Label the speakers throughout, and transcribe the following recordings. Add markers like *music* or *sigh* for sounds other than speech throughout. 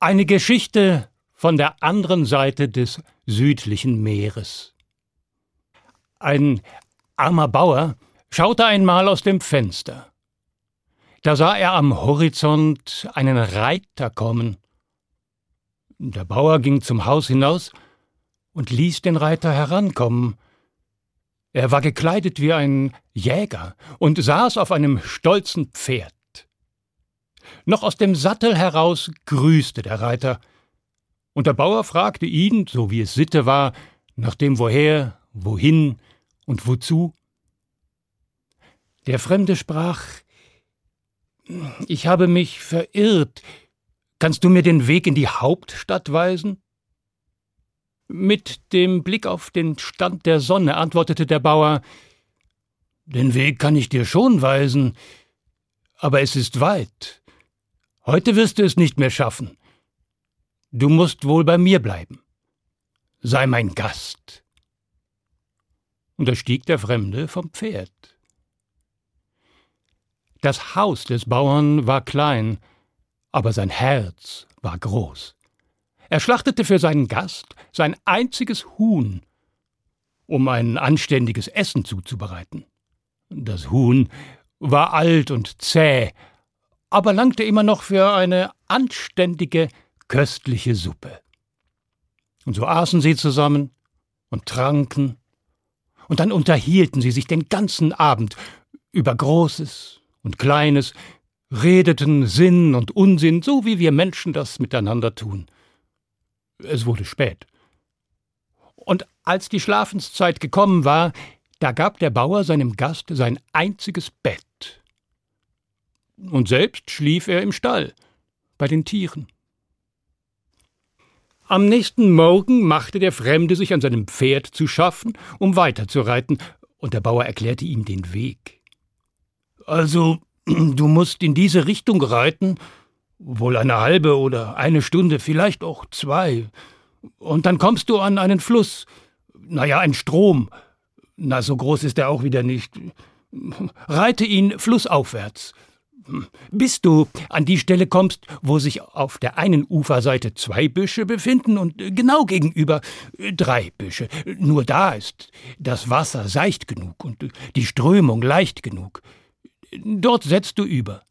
Speaker 1: Eine Geschichte von der anderen Seite des südlichen Meeres. Ein armer Bauer schaute einmal aus dem Fenster. Da sah er am Horizont einen Reiter kommen. Der Bauer ging zum Haus hinaus und ließ den Reiter herankommen. Er war gekleidet wie ein Jäger und saß auf einem stolzen Pferd. Noch aus dem Sattel heraus grüßte der Reiter, und der Bauer fragte ihn, so wie es Sitte war, nach dem Woher, wohin und wozu. Der Fremde sprach Ich habe mich verirrt. Kannst du mir den Weg in die Hauptstadt weisen? Mit dem Blick auf den Stand der Sonne antwortete der Bauer Den Weg kann ich dir schon weisen, aber es ist weit. Heute wirst du es nicht mehr schaffen. Du musst wohl bei mir bleiben. Sei mein Gast. Und da stieg der Fremde vom Pferd. Das Haus des Bauern war klein, aber sein Herz war groß. Er schlachtete für seinen Gast sein einziges Huhn, um ein anständiges Essen zuzubereiten. Das Huhn war alt und zäh, aber langte immer noch für eine anständige, köstliche Suppe. Und so aßen sie zusammen und tranken, und dann unterhielten sie sich den ganzen Abend über Großes und Kleines, redeten Sinn und Unsinn, so wie wir Menschen das miteinander tun. Es wurde spät. Und als die Schlafenszeit gekommen war, da gab der Bauer seinem Gast sein einziges Bett. Und selbst schlief er im Stall, bei den Tieren. Am nächsten Morgen machte der Fremde sich an seinem Pferd zu schaffen, um weiterzureiten, und der Bauer erklärte ihm den Weg. Also, *clears throat* du musst in diese Richtung reiten, wohl eine halbe oder eine Stunde, vielleicht auch zwei. Und dann kommst du an einen Fluss, naja, ein Strom. Na, so groß ist er auch wieder nicht. Reite ihn flussaufwärts. Bis du an die Stelle kommst, wo sich auf der einen Uferseite zwei Büsche befinden und genau gegenüber drei Büsche. Nur da ist das Wasser seicht genug und die Strömung leicht genug. Dort setzt du über.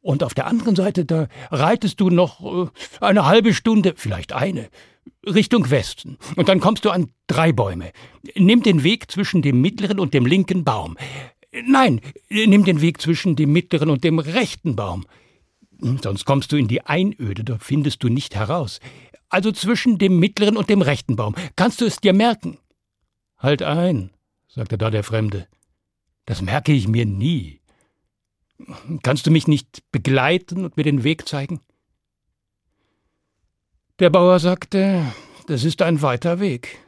Speaker 1: Und auf der anderen Seite, da reitest du noch äh, eine halbe Stunde, vielleicht eine, Richtung Westen. Und dann kommst du an drei Bäume. Nimm den Weg zwischen dem mittleren und dem linken Baum. Nein, nimm den Weg zwischen dem mittleren und dem rechten Baum. Sonst kommst du in die Einöde, da findest du nicht heraus. Also zwischen dem mittleren und dem rechten Baum. Kannst du es dir merken? Halt ein, sagte da der Fremde. Das merke ich mir nie. Kannst du mich nicht begleiten und mir den Weg zeigen? Der Bauer sagte, das ist ein weiter Weg.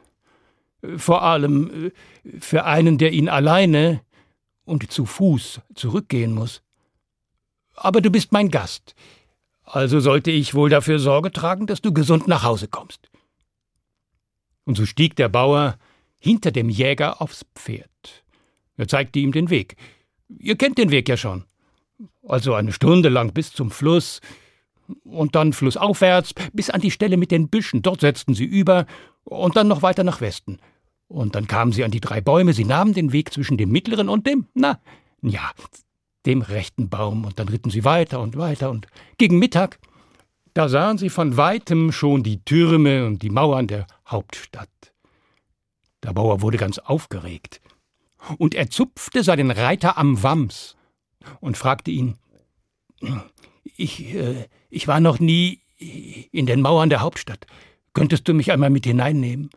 Speaker 1: Vor allem äh, für einen, der ihn alleine und zu Fuß zurückgehen muss. Aber du bist mein Gast, also sollte ich wohl dafür Sorge tragen, dass du gesund nach Hause kommst. Und so stieg der Bauer hinter dem Jäger aufs Pferd. Er zeigte ihm den Weg. Ihr kennt den Weg ja schon also eine Stunde lang bis zum Fluss, und dann flussaufwärts bis an die Stelle mit den Büschen. Dort setzten sie über und dann noch weiter nach Westen. Und dann kamen sie an die drei Bäume. Sie nahmen den Weg zwischen dem mittleren und dem, na, ja, dem rechten Baum. Und dann ritten sie weiter und weiter. Und gegen Mittag, da sahen sie von weitem schon die Türme und die Mauern der Hauptstadt. Der Bauer wurde ganz aufgeregt. Und er zupfte seinen Reiter am Wams und fragte ihn, ich, äh, ich war noch nie in den Mauern der Hauptstadt. Könntest du mich einmal mit hineinnehmen?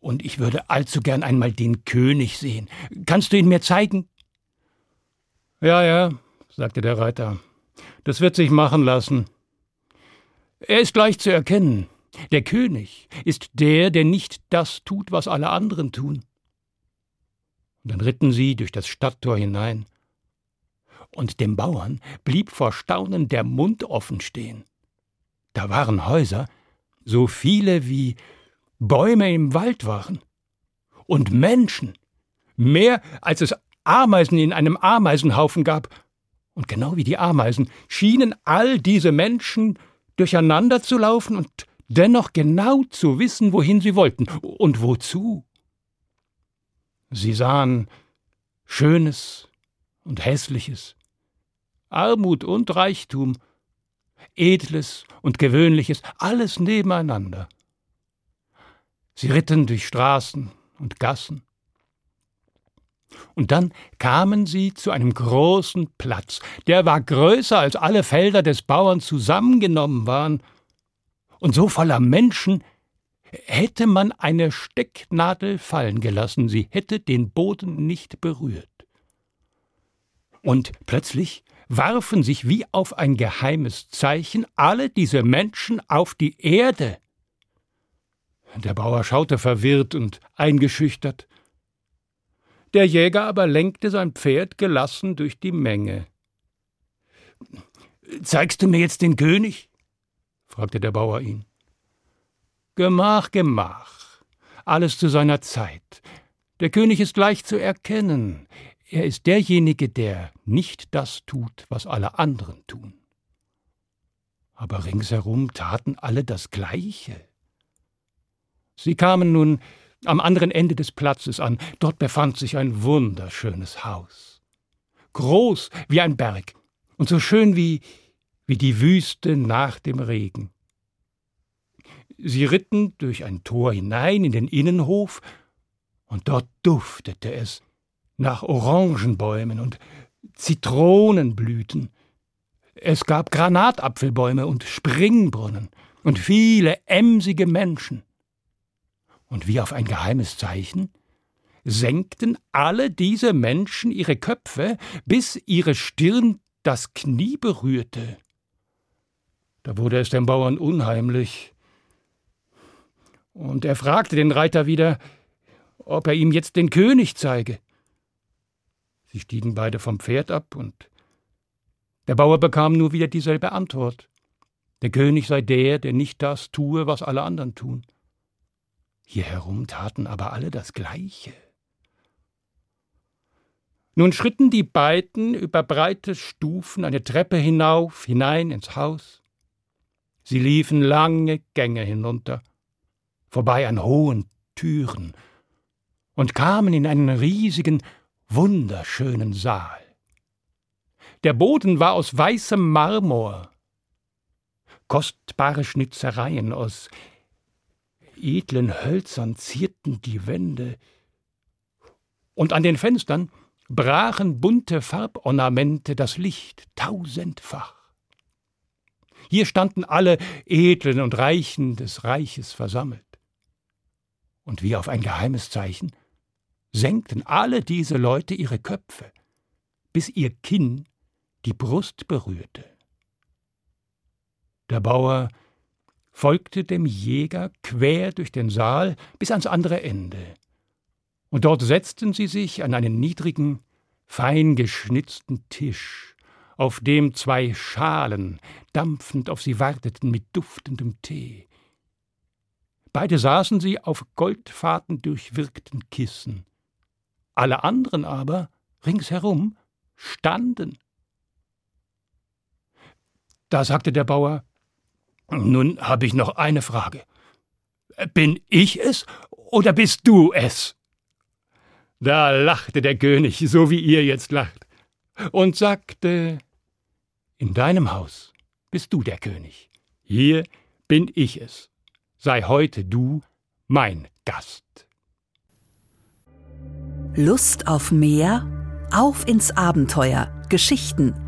Speaker 1: Und ich würde allzu gern einmal den König sehen. Kannst du ihn mir zeigen? Ja, ja, sagte der Reiter. Das wird sich machen lassen. Er ist leicht zu erkennen. Der König ist der, der nicht das tut, was alle anderen tun. Und dann ritten sie durch das Stadttor hinein und dem Bauern blieb vor Staunen der Mund offen stehen. Da waren Häuser, so viele wie Bäume im Wald waren, und Menschen, mehr als es Ameisen in einem Ameisenhaufen gab, und genau wie die Ameisen schienen all diese Menschen durcheinander zu laufen und dennoch genau zu wissen, wohin sie wollten und wozu. Sie sahen Schönes und Hässliches, Armut und Reichtum, Edles und Gewöhnliches, alles nebeneinander. Sie ritten durch Straßen und Gassen. Und dann kamen sie zu einem großen Platz, der war größer als alle Felder des Bauern zusammengenommen waren, und so voller Menschen, hätte man eine Stecknadel fallen gelassen, sie hätte den Boden nicht berührt. Und plötzlich warfen sich wie auf ein geheimes Zeichen alle diese Menschen auf die Erde. Der Bauer schaute verwirrt und eingeschüchtert. Der Jäger aber lenkte sein Pferd gelassen durch die Menge. Zeigst du mir jetzt den König? fragte der Bauer ihn. Gemach, gemach. Alles zu seiner Zeit. Der König ist leicht zu erkennen. Er ist derjenige, der nicht das tut, was alle anderen tun. Aber ringsherum taten alle das Gleiche. Sie kamen nun am anderen Ende des Platzes an. Dort befand sich ein wunderschönes Haus. Groß wie ein Berg und so schön wie, wie die Wüste nach dem Regen. Sie ritten durch ein Tor hinein in den Innenhof, und dort duftete es nach Orangenbäumen und Zitronenblüten. Es gab Granatapfelbäume und Springbrunnen und viele emsige Menschen. Und wie auf ein geheimes Zeichen senkten alle diese Menschen ihre Köpfe, bis ihre Stirn das Knie berührte. Da wurde es dem Bauern unheimlich, und er fragte den Reiter wieder, ob er ihm jetzt den König zeige. Sie stiegen beide vom Pferd ab, und der Bauer bekam nur wieder dieselbe Antwort. Der König sei der, der nicht das tue, was alle anderen tun. Hier herum taten aber alle das Gleiche. Nun schritten die beiden über breite Stufen eine Treppe hinauf, hinein ins Haus. Sie liefen lange Gänge hinunter, vorbei an hohen Türen und kamen in einen riesigen, wunderschönen Saal. Der Boden war aus weißem Marmor. Kostbare Schnitzereien aus edlen Hölzern zierten die Wände, und an den Fenstern brachen bunte Farbornamente das Licht tausendfach. Hier standen alle Edlen und Reichen des Reiches versammelt und wie auf ein geheimes Zeichen senkten alle diese Leute ihre Köpfe, bis ihr Kinn die Brust berührte. Der Bauer folgte dem Jäger quer durch den Saal bis ans andere Ende, und dort setzten sie sich an einen niedrigen, fein geschnitzten Tisch, auf dem zwei Schalen dampfend auf sie warteten mit duftendem Tee. Beide saßen sie auf Goldfaden durchwirkten Kissen. Alle anderen aber, ringsherum, standen. Da sagte der Bauer, nun habe ich noch eine Frage. Bin ich es oder bist du es? Da lachte der König, so wie ihr jetzt lacht, und sagte, in deinem Haus bist du der König, hier bin ich es sei heute du mein Gast.
Speaker 2: Lust auf mehr? Auf ins Abenteuer. Geschichten.